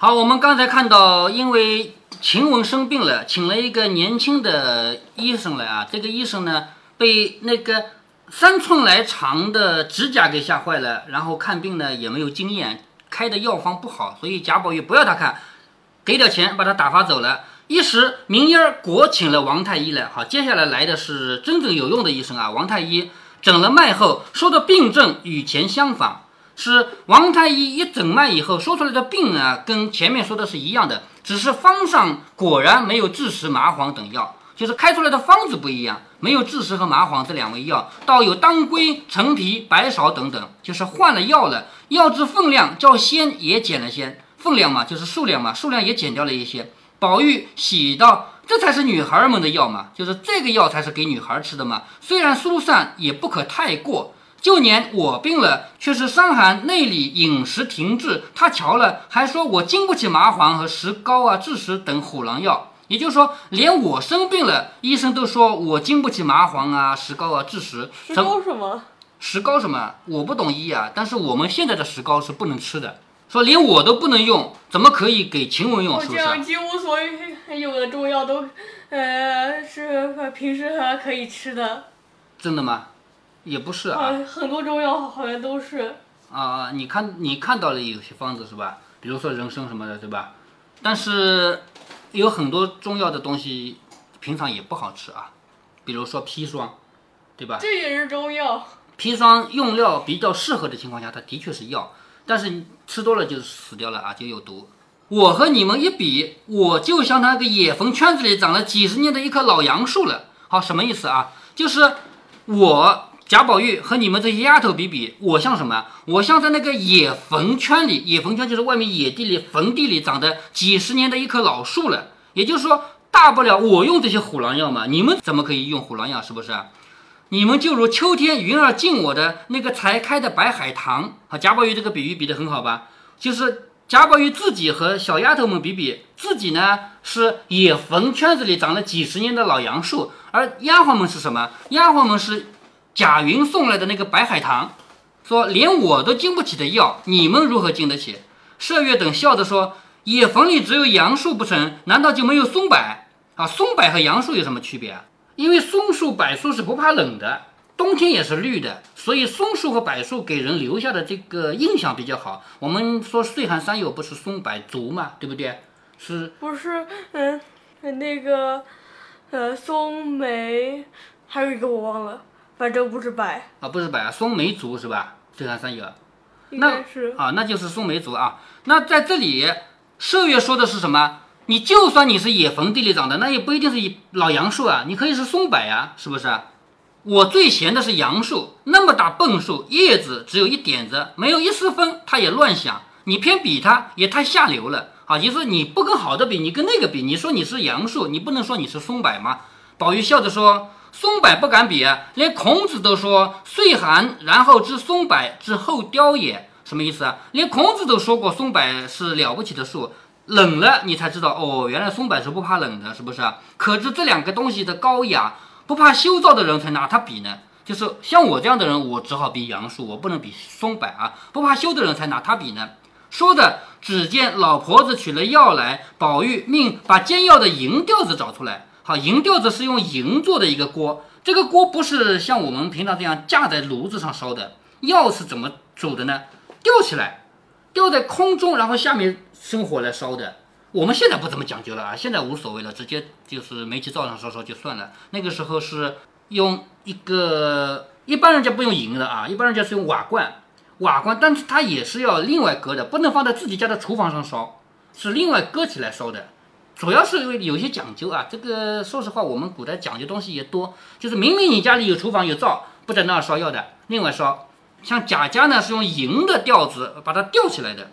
好，我们刚才看到，因为晴雯生病了，请了一个年轻的医生来啊。这个医生呢，被那个三寸来长的指甲给吓坏了，然后看病呢也没有经验，开的药方不好，所以贾宝玉不要他看，给点钱把他打发走了。一时明烟儿果请了王太医来，好，接下来来的是真正有用的医生啊。王太医诊了脉后说的病症与前相仿。是王太医一诊脉以后说出来的病啊，跟前面说的是一样的，只是方上果然没有枳实、麻黄等药，就是开出来的方子不一样，没有枳实和麻黄这两味药，倒有当归、陈皮、白芍等等，就是换了药了。药之分量较先也减了些，分量嘛就是数量嘛，数量也减掉了一些。宝玉喜道：“这才是女孩们的药嘛，就是这个药才是给女孩吃的嘛，虽然疏散也不可太过。”就年我病了，却是伤寒内里饮食停滞，他瞧了还说我经不起麻黄和石膏啊、枳实等虎狼药。也就是说，连我生病了，医生都说我经不起麻黄啊、石膏啊、枳实。石膏什么？石膏什么？我不懂医啊，但是我们现在的石膏是不能吃的。说连我都不能用，怎么可以给晴雯用？是不是？这样几乎所有的中药都，呃，是平时可以吃的。真的吗？也不是啊，很多中药好像都是啊。你看，你看到了有些方子是吧？比如说人参什么的，对吧？但是有很多中药的东西平常也不好吃啊。比如说砒霜，对吧？这也是中药。砒霜用料比较适合的情况下，它的确是药，但是吃多了就死掉了啊，就有毒。我和你们一比，我就像那个野坟圈子里长了几十年的一棵老杨树了。好，什么意思啊？就是我。贾宝玉和你们这些丫头比比，我像什么？我像在那个野坟圈里，野坟圈就是外面野地里坟地里长的几十年的一棵老树了。也就是说，大不了我用这些虎狼药嘛，你们怎么可以用虎狼药？是不是？你们就如秋天云儿进我的那个才开的白海棠。好，贾宝玉这个比喻比得很好吧？就是贾宝玉自己和小丫头们比比，自己呢是野坟圈子里长了几十年的老杨树，而丫鬟们是什么？丫鬟们是。贾云送来的那个白海棠，说连我都经不起的药，你们如何经得起？麝月等笑着说：“野坟里只有杨树不成？难道就没有松柏啊？松柏和杨树有什么区别啊？因为松树、柏树是不怕冷的，冬天也是绿的，所以松树和柏树给人留下的这个印象比较好。我们说岁寒三友不是松柏竹嘛，对不对？是不是？嗯，那个，呃，松梅，还有一个我忘了。反正不是柏啊，不是柏啊，松梅竹是吧？岁寒山有，那是啊，那就是松梅竹啊。那在这里，麝月说的是什么？你就算你是野坟地里长的，那也不一定是老杨树啊，你可以是松柏呀，是不是？我最闲的是杨树，那么大笨树，叶子只有一点子，没有一丝分，它也乱响。你偏比它，也太下流了啊！就是你不跟好的比，你跟那个比，你说你是杨树，你不能说你是松柏吗？宝玉笑着说。松柏不敢比，连孔子都说岁寒，然后知松柏之后凋也，什么意思啊？连孔子都说过松柏是了不起的树，冷了你才知道哦，原来松柏是不怕冷的，是不是啊？可知这两个东西的高雅，不怕羞躁的人才拿它比呢。就是像我这样的人，我只好比杨树，我不能比松柏啊。不怕羞的人才拿它比呢。说着，只见老婆子取了药来，宝玉命把煎药的银吊子找出来。好，银吊子是用银做的一个锅，这个锅不是像我们平常这样架在炉子上烧的。药是怎么煮的呢？吊起来，吊在空中，然后下面生火来烧的。我们现在不怎么讲究了啊，现在无所谓了，直接就是煤气灶上烧烧就算了。那个时候是用一个，一般人家不用银的啊，一般人家是用瓦罐，瓦罐，但是它也是要另外搁的，不能放在自己家的厨房上烧，是另外搁起来烧的。主要是因为有些讲究啊，这个说实话，我们古代讲究东西也多，就是明明你家里有厨房有灶，不在那儿烧药的，另外烧。像贾家呢是用银的吊子把它吊起来的，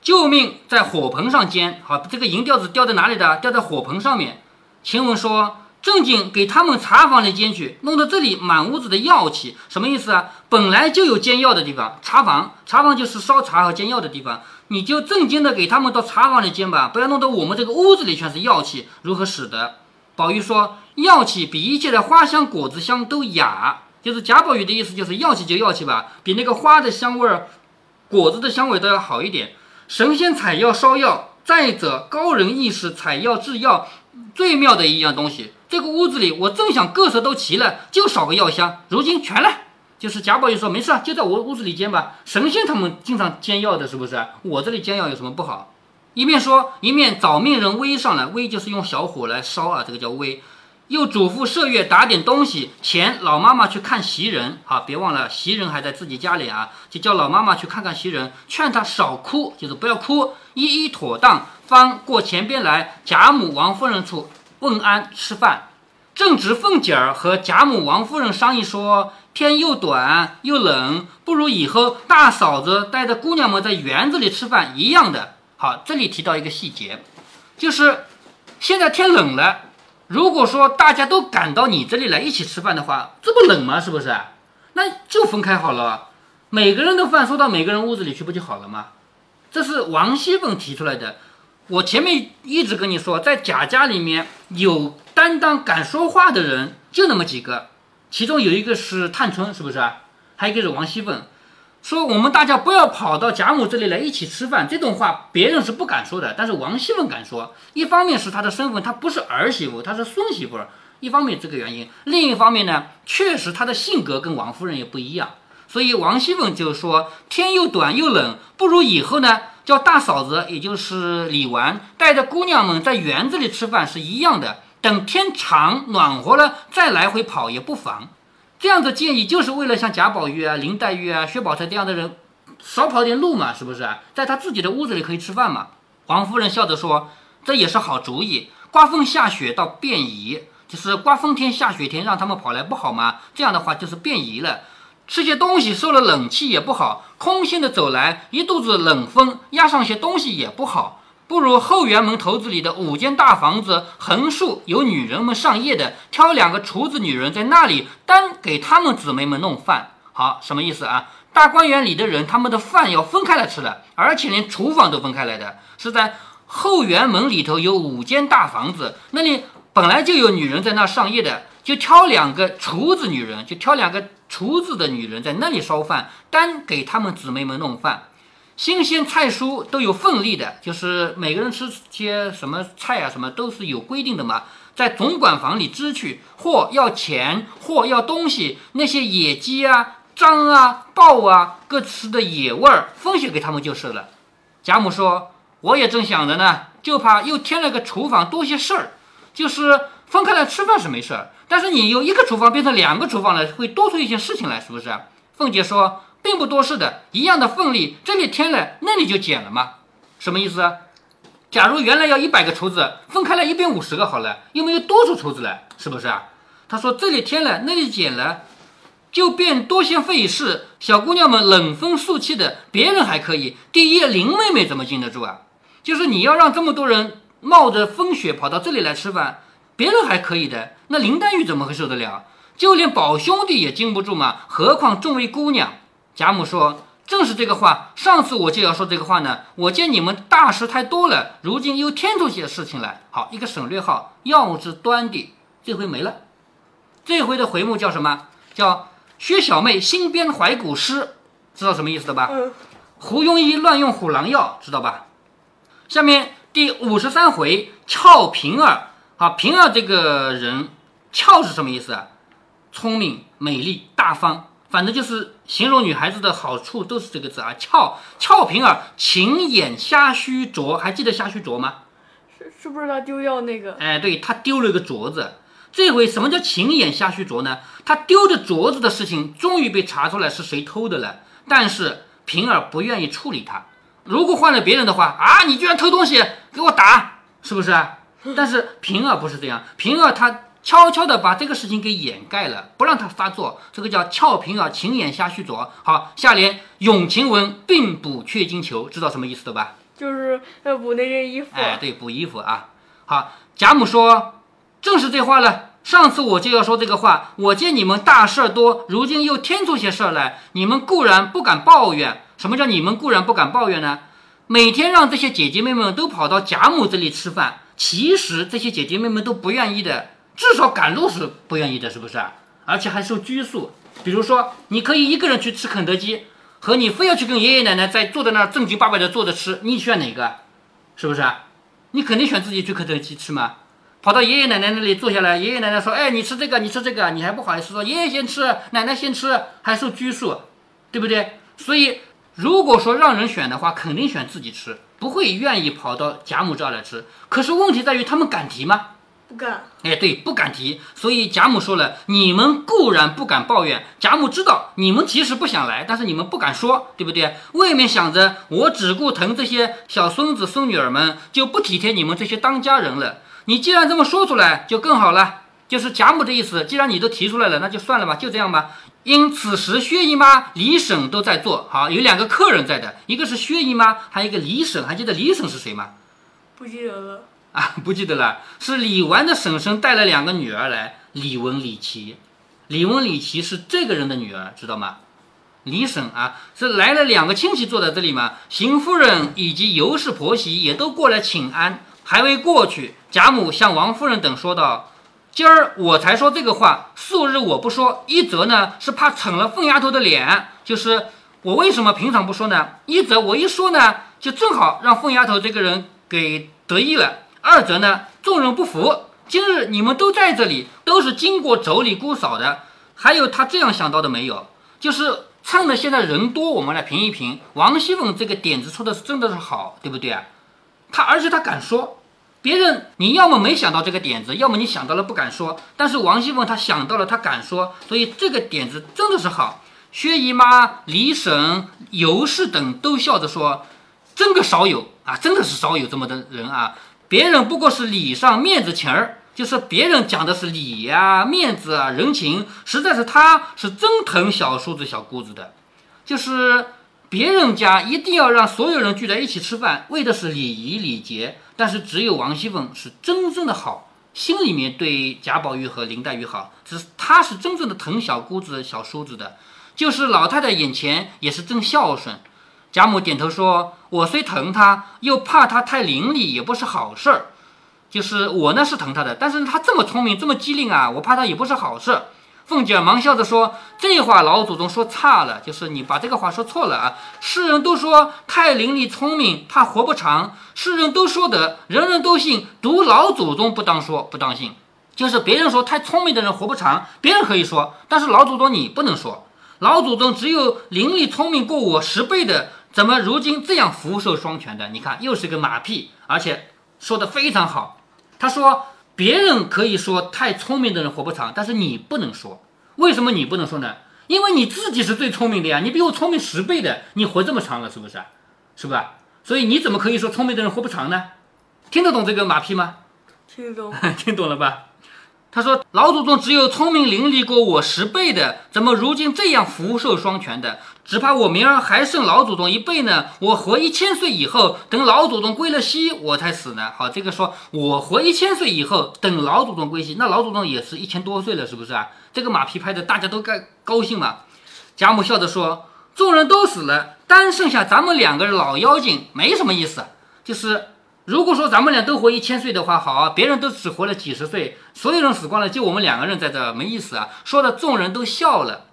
救命在火盆上煎。好，这个银吊子吊在哪里的？吊在火盆上面。晴雯说。正经给他们茶房里煎去，弄得这里满屋子的药气，什么意思啊？本来就有煎药的地方，茶房，茶房就是烧茶和煎药的地方，你就正经的给他们到茶房里煎吧，不要弄得我们这个屋子里全是药气，如何使得？宝玉说，药气比一切的花香果子香都雅，就是贾宝玉的意思，就是药气就药气吧，比那个花的香味儿、果子的香味都要好一点。神仙采药烧药，再者，高人意识采药制药，最妙的一样东西。这个屋子里，我正想各色都齐了，就少个药香，如今全了。就是贾宝玉说没事，就在我屋子里煎吧。神仙他们经常煎药的，是不是？我这里煎药有什么不好？一面说，一面找命人煨上来，煨就是用小火来烧啊，这个叫煨。又嘱咐麝月打点东西，前老妈妈去看袭人。好，别忘了袭人还在自己家里啊，就叫老妈妈去看看袭人，劝她少哭，就是不要哭，一一妥当，方过前边来贾母、王夫人处问安吃饭。正值凤姐儿和贾母、王夫人商议说，天又短又冷，不如以后大嫂子带着姑娘们在园子里吃饭一样的。好，这里提到一个细节，就是现在天冷了。如果说大家都赶到你这里来一起吃饭的话，这不冷吗？是不是？那就分开好了，每个人的饭送到每个人屋子里去不就好了吗？这是王熙凤提出来的。我前面一直跟你说，在贾家里面有担当、敢说话的人就那么几个，其中有一个是探春，是不是？还有一个是王熙凤。说我们大家不要跑到贾母这里来一起吃饭，这种话别人是不敢说的，但是王熙凤敢说。一方面是她的身份，她不是儿媳妇，她是孙媳妇。一方面这个原因，另一方面呢，确实她的性格跟王夫人也不一样。所以王熙凤就说：天又短又冷，不如以后呢，叫大嫂子，也就是李纨，带着姑娘们在园子里吃饭是一样的。等天长暖和了，再来回跑也不妨。这样的建议就是为了像贾宝玉啊、林黛玉啊、薛宝钗这样的人少跑点路嘛，是不是？在他自己的屋子里可以吃饭嘛。王夫人笑着说：“这也是好主意。刮风下雪倒便宜，就是刮风天、下雪天让他们跑来不好吗？这样的话就是便宜了。吃些东西受了冷气也不好，空心的走来一肚子冷风，压上些东西也不好。”不如后园门头子里的五间大房子，横竖有女人们上夜的，挑两个厨子女人在那里单给他们姊妹们弄饭。好，什么意思啊？大观园里的人，他们的饭要分开来吃了，而且连厨房都分开来的，是在后园门里头有五间大房子，那里本来就有女人在那上夜的，就挑两个厨子女人，就挑两个厨子的女人在那里烧饭，单给他们姊妹们弄饭。新鲜菜蔬都有份例的，就是每个人吃些什么菜啊，什么都是有规定的嘛。在总管房里支取，或要钱，或要东西，那些野鸡啊、獐啊、豹啊，各吃的野味儿，分些给他们就是了。贾母说：“我也正想着呢，就怕又添了个厨房，多些事儿。就是分开来吃饭是没事儿，但是你有一个厨房变成两个厨房了，会多出一些事情来，是不是？”凤姐说。并不多事的，一样的份例，这里添了，那里就减了吗？什么意思啊？假如原来要一百个厨子，分开了一边五十个好了，又没有多出厨子来，是不是啊？他说这里添了，那里减了，就变多些费事。小姑娘们冷风肃气的，别人还可以，第一林妹妹怎么经得住啊？就是你要让这么多人冒着风雪跑到这里来吃饭，别人还可以的，那林黛玉怎么会受得了？就连宝兄弟也经不住嘛，何况众位姑娘？贾母说：“正是这个话，上次我就要说这个话呢。我见你们大事太多了，如今又添出些事情来。好，一个省略号，要之端的，这回没了。这回的回目叫什么？叫薛小妹新编怀古诗，知道什么意思的吧？胡庸医乱用虎狼药，知道吧？下面第五十三回，俏平儿。好，平儿这个人，俏是什么意思啊？聪明、美丽、大方。”反正就是形容女孩子的好处都是这个字啊，俏俏平儿，情眼瞎须镯，还记得瞎须镯吗？是是不是他丢掉那个？哎，对他丢了一个镯子。这回什么叫情眼瞎须镯呢？他丢的镯子的事情终于被查出来是谁偷的了，但是平儿不愿意处理他。如果换了别人的话啊，你居然偷东西，给我打，是不是？但是平儿不是这样，平儿她。悄悄地把这个事情给掩盖了，不让他发作，这个叫俏平儿晴眼瞎须镯。好，下联永晴雯并补缺金裘，知道什么意思的吧？就是要补那件衣服。哎，对，补衣服啊。好，贾母说，正是这话了。上次我就要说这个话，我见你们大事儿多，如今又添出些事儿来，你们固然不敢抱怨。什么叫你们固然不敢抱怨呢？每天让这些姐姐妹妹都跑到贾母这里吃饭，其实这些姐姐妹妹都不愿意的。至少赶路是不愿意的，是不是？而且还受拘束。比如说，你可以一个人去吃肯德基，和你非要去跟爷爷奶奶在坐在那儿正经八百的坐着吃，你选哪个？是不是啊？你肯定选自己去肯德基吃嘛。跑到爷爷奶奶那里坐下来，爷爷奶奶说：“哎，你吃这个，你吃这个，你还不好意思说爷爷先吃，奶奶先吃，还受拘束，对不对？”所以，如果说让人选的话，肯定选自己吃，不会愿意跑到贾母这儿来吃。可是问题在于，他们敢提吗？不敢。哎，对，不敢提。所以贾母说了：“你们固然不敢抱怨，贾母知道你们其实不想来，但是你们不敢说，对不对？外面想着我只顾疼这些小孙子孙女儿们，就不体贴你们这些当家人了。”你既然这么说出来就更好了，就是贾母的意思。既然你都提出来了，那就算了吧，就这样吧。因此时薛姨妈、李婶都在做，好有两个客人在的，一个是薛姨妈，还有一个李婶。还记得李婶是谁吗？不记得了啊，不记得了。是李纨的婶婶带了两个女儿来，李文、李琦。李文、李琦是这个人的女儿，知道吗？李婶啊，是来了两个亲戚坐在这里嘛。邢夫人以及尤氏婆媳也都过来请安。还未过去，贾母向王夫人等说道：“今儿我才说这个话，素日我不说。一则呢是怕逞了凤丫头的脸，就是我为什么平常不说呢？一则我一说呢，就正好让凤丫头这个人给得意了；二则呢，众人不服。今日你们都在这里，都是经过妯娌姑嫂的。还有他这样想到的没有？就是趁着现在人多，我们来评一评。王熙凤这个点子出的是真的是好，对不对啊？他而且他敢说。”别人你要么没想到这个点子，要么你想到了不敢说。但是王熙凤她想到了，她敢说，所以这个点子真的是好。薛姨妈、李婶、尤氏等都笑着说：“真个少有啊，真的是少有这么的人啊！别人不过是礼上面子情儿，就是别人讲的是礼呀、面子啊、人情，实在是他是真疼小叔子、小姑子的，就是别人家一定要让所有人聚在一起吃饭，为的是礼仪礼节。”但是只有王熙凤是真正的好，心里面对贾宝玉和林黛玉好，只是她是真正的疼小姑子、小叔子的，就是老太太眼前也是真孝顺。贾母点头说：“我虽疼她，又怕她太伶俐，也不是好事儿。就是我呢是疼她的，但是她这么聪明，这么机灵啊，我怕她也不是好事儿。”凤姐忙笑着说：“这话老祖宗说差了，就是你把这个话说错了啊！世人都说太伶俐聪明，怕活不长；世人都说的，人人都信，独老祖宗不当说，不当信。就是别人说太聪明的人活不长，别人可以说，但是老祖宗你不能说。老祖宗只有伶俐聪明过我十倍的，怎么如今这样福寿双全的？你看又是个马屁，而且说的非常好。他说。”别人可以说太聪明的人活不长，但是你不能说。为什么你不能说呢？因为你自己是最聪明的呀，你比我聪明十倍的，你活这么长了，是不是？是吧？所以你怎么可以说聪明的人活不长呢？听得懂这个马屁吗？听懂，听懂了吧？他说：“老祖宗只有聪明伶俐过我十倍的，怎么如今这样福寿双全的？只怕我明儿还剩老祖宗一辈呢。我活一千岁以后，等老祖宗归了西，我才死呢。好，这个说我活一千岁以后，等老祖宗归西，那老祖宗也是一千多岁了，是不是啊？这个马屁拍的大家都该高兴嘛。”贾母笑着说：“众人都死了，单剩下咱们两个老妖精，没什么意思，就是。”如果说咱们俩都活一千岁的话，好，别人都只活了几十岁，所有人死光了，就我们两个人在这，没意思啊。说的众人都笑了。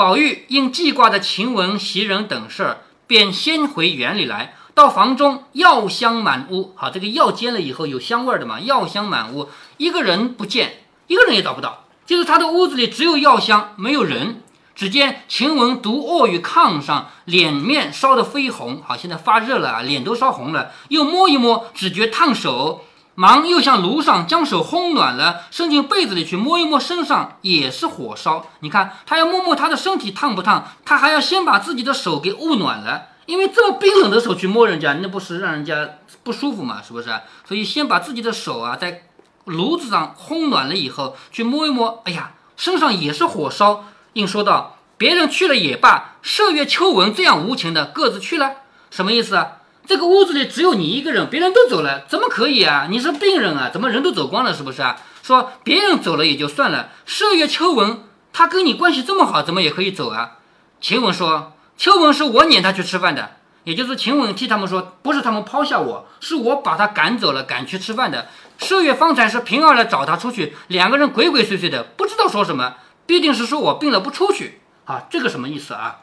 宝玉因记挂的晴雯、袭人等事儿，便先回园里来，到房中药香满屋。好，这个药煎了以后有香味的嘛，药香满屋，一个人不见，一个人也找不到，就是他的屋子里只有药香，没有人。只见晴雯独卧于炕上，脸面烧得绯红，好，现在发热了啊，脸都烧红了。又摸一摸，只觉烫手，忙又向炉上将手烘暖了，伸进被子里去摸一摸身上，也是火烧。你看，他要摸摸他的身体烫不烫，他还要先把自己的手给捂暖了，因为这么冰冷的手去摸人家，那不是让人家不舒服嘛，是不是？所以先把自己的手啊，在炉子上烘暖了以后，去摸一摸，哎呀，身上也是火烧。应说道：“别人去了也罢，麝月、秋文这样无情的各自去了，什么意思啊？这个屋子里只有你一个人，别人都走了，怎么可以啊？你是病人啊？怎么人都走光了？是不是啊？说别人走了也就算了，麝月、秋纹他跟你关系这么好，怎么也可以走啊？”晴雯说：“秋纹是我撵他去吃饭的，也就是晴雯替他们说，不是他们抛下我，是我把他赶走了，赶去吃饭的。麝月方才是平儿来找他出去，两个人鬼鬼祟祟的，不知道说什么。”必定是说我病了不出去啊，这个什么意思啊？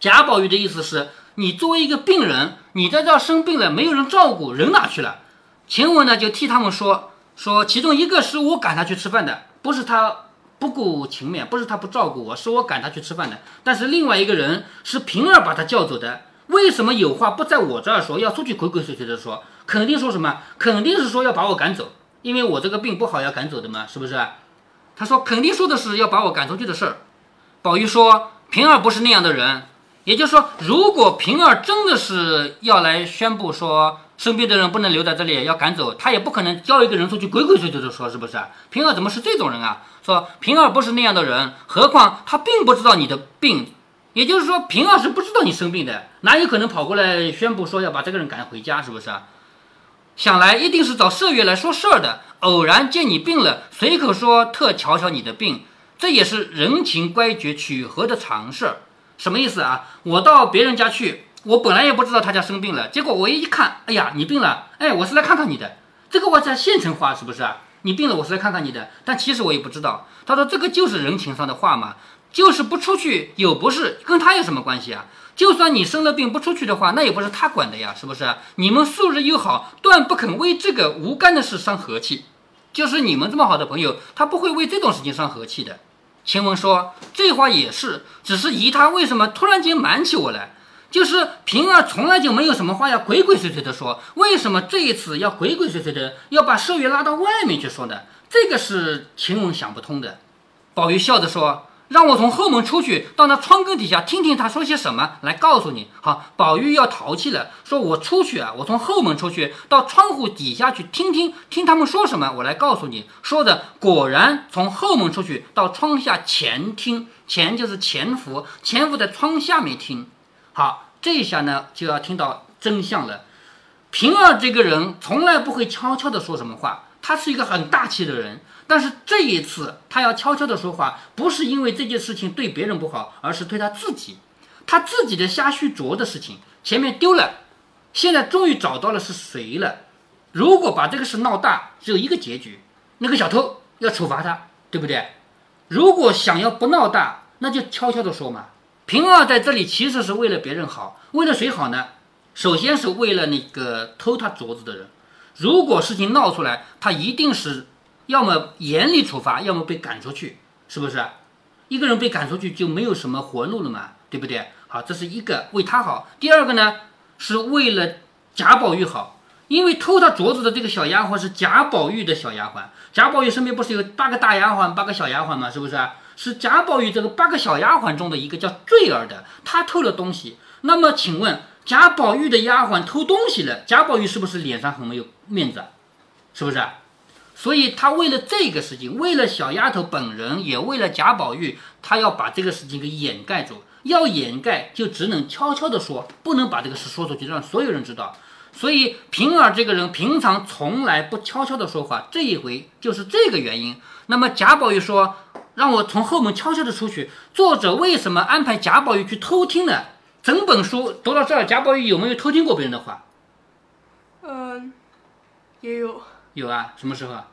贾宝玉的意思是你作为一个病人，你在这儿生病了，没有人照顾，人哪去了？晴雯呢就替他们说说，其中一个是我赶他去吃饭的，不是他不顾情面，不是他不照顾我，是我赶他去吃饭的。但是另外一个人是平儿把他叫走的，为什么有话不在我这儿说，要出去鬼鬼祟祟的说？肯定说什么？肯定是说要把我赶走，因为我这个病不好要赶走的嘛，是不是？他说肯定说的是要把我赶出去的事儿。宝玉说平儿不是那样的人，也就是说，如果平儿真的是要来宣布说生病的人不能留在这里，要赶走，他也不可能叫一个人出去鬼鬼祟祟的说，是不是？平儿怎么是这种人啊？说平儿不是那样的人，何况他并不知道你的病，也就是说平儿是不知道你生病的，哪有可能跑过来宣布说要把这个人赶回家，是不是？想来一定是找麝月来说事儿的，偶然见你病了，随口说特瞧瞧你的病，这也是人情乖觉取和的常事儿。什么意思啊？我到别人家去，我本来也不知道他家生病了，结果我一看，哎呀，你病了，哎，我是来看看你的。这个我在县城话是不是啊？你病了，我是来看看你的，但其实我也不知道。他说这个就是人情上的话嘛，就是不出去有不是，跟他有什么关系啊？就算你生了病不出去的话，那也不是他管的呀，是不是？你们素日又好，断不肯为这个无干的事伤和气。就是你们这么好的朋友，他不会为这种事情伤和气的。晴雯说这话也是，只是姨他为什么突然间瞒起我来？就是平儿从来就没有什么话要鬼鬼祟祟的说，为什么这一次要鬼鬼祟祟的要把麝月拉到外面去说呢？这个是晴雯想不通的。宝玉笑着说。让我从后门出去，到那窗根底下听听他说些什么，来告诉你。好，宝玉要淘气了，说我出去啊，我从后门出去，到窗户底下去听听听他们说什么，我来告诉你。说的果然从后门出去，到窗下前听，前就是潜伏，潜伏在窗下面听。好，这一下呢就要听到真相了。平儿这个人从来不会悄悄的说什么话，他是一个很大气的人。但是这一次，他要悄悄的说话，不是因为这件事情对别人不好，而是对他自己，他自己的瞎虚着的事情，前面丢了，现在终于找到了是谁了。如果把这个事闹大，只有一个结局，那个小偷要处罚他，对不对？如果想要不闹大，那就悄悄的说嘛。平儿在这里其实是为了别人好，为了谁好呢？首先是为了那个偷他镯子的人。如果事情闹出来，他一定是。要么严厉处罚，要么被赶出去，是不是？一个人被赶出去就没有什么活路了嘛，对不对？好，这是一个为他好。第二个呢，是为了贾宝玉好，因为偷他镯子的这个小丫鬟是贾宝玉的小丫鬟。贾宝玉身边不是有八个大丫鬟、八个小丫鬟吗？是不是？是贾宝玉这个八个小丫鬟中的一个叫坠儿的，她偷了东西。那么请问，贾宝玉的丫鬟偷东西了，贾宝玉是不是脸上很没有面子？是不是？所以他为了这个事情，为了小丫头本人，也为了贾宝玉，他要把这个事情给掩盖住。要掩盖，就只能悄悄地说，不能把这个事说出去，让所有人知道。所以平儿这个人平常从来不悄悄地说话，这一回就是这个原因。那么贾宝玉说，让我从后门悄悄地出去。作者为什么安排贾宝玉去偷听呢？整本书读到这儿，贾宝玉有没有偷听过别人的话？嗯，也有。有啊，什么时候啊？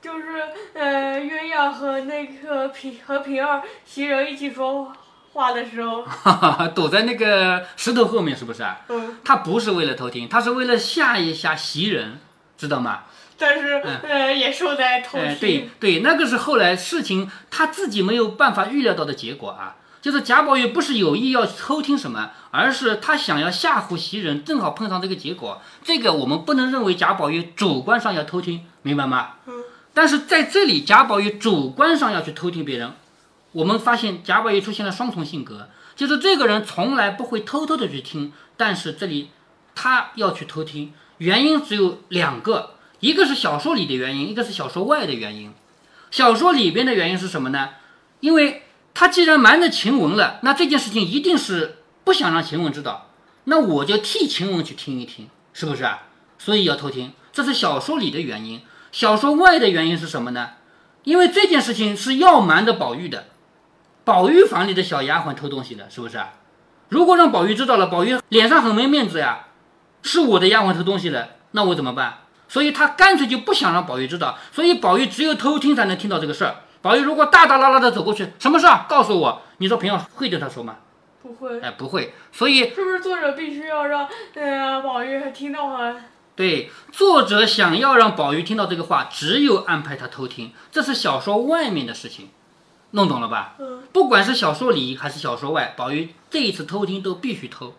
就是呃，鸳鸯和那个平和平儿袭人一起说话的时候，躲在那个石头后面，是不是啊？嗯。他不是为了偷听，他是为了吓一吓袭人，知道吗？但是呃，也受在偷听。对对，那个是后来事情他自己没有办法预料到的结果啊。就是贾宝玉不是有意要偷听什么，而是他想要吓唬袭人，正好碰上这个结果。这个我们不能认为贾宝玉主观上要偷听，明白吗？嗯。但是在这里，贾宝玉主观上要去偷听别人，我们发现贾宝玉出现了双重性格，就是这个人从来不会偷偷的去听，但是这里他要去偷听，原因只有两个，一个是小说里的原因，一个是小说外的原因。小说里边的原因是什么呢？因为。他既然瞒着晴雯了，那这件事情一定是不想让晴雯知道。那我就替晴雯去听一听，是不是啊？所以要偷听，这是小说里的原因。小说外的原因是什么呢？因为这件事情是要瞒着宝玉的。宝玉房里的小丫鬟偷东西了，是不是？如果让宝玉知道了，宝玉脸上很没面子呀。是我的丫鬟偷东西了，那我怎么办？所以他干脆就不想让宝玉知道。所以宝玉只有偷听才能听到这个事儿。宝玉如果大大拉拉的走过去，什么事啊？告诉我，你说平儿会对他说吗？不会，哎，不会。所以是不是作者必须要让呃宝玉听到啊？对作者想要让宝玉听到这个话，只有安排他偷听，这是小说外面的事情，弄懂了吧？嗯，不管是小说里还是小说外，宝玉这一次偷听都必须偷。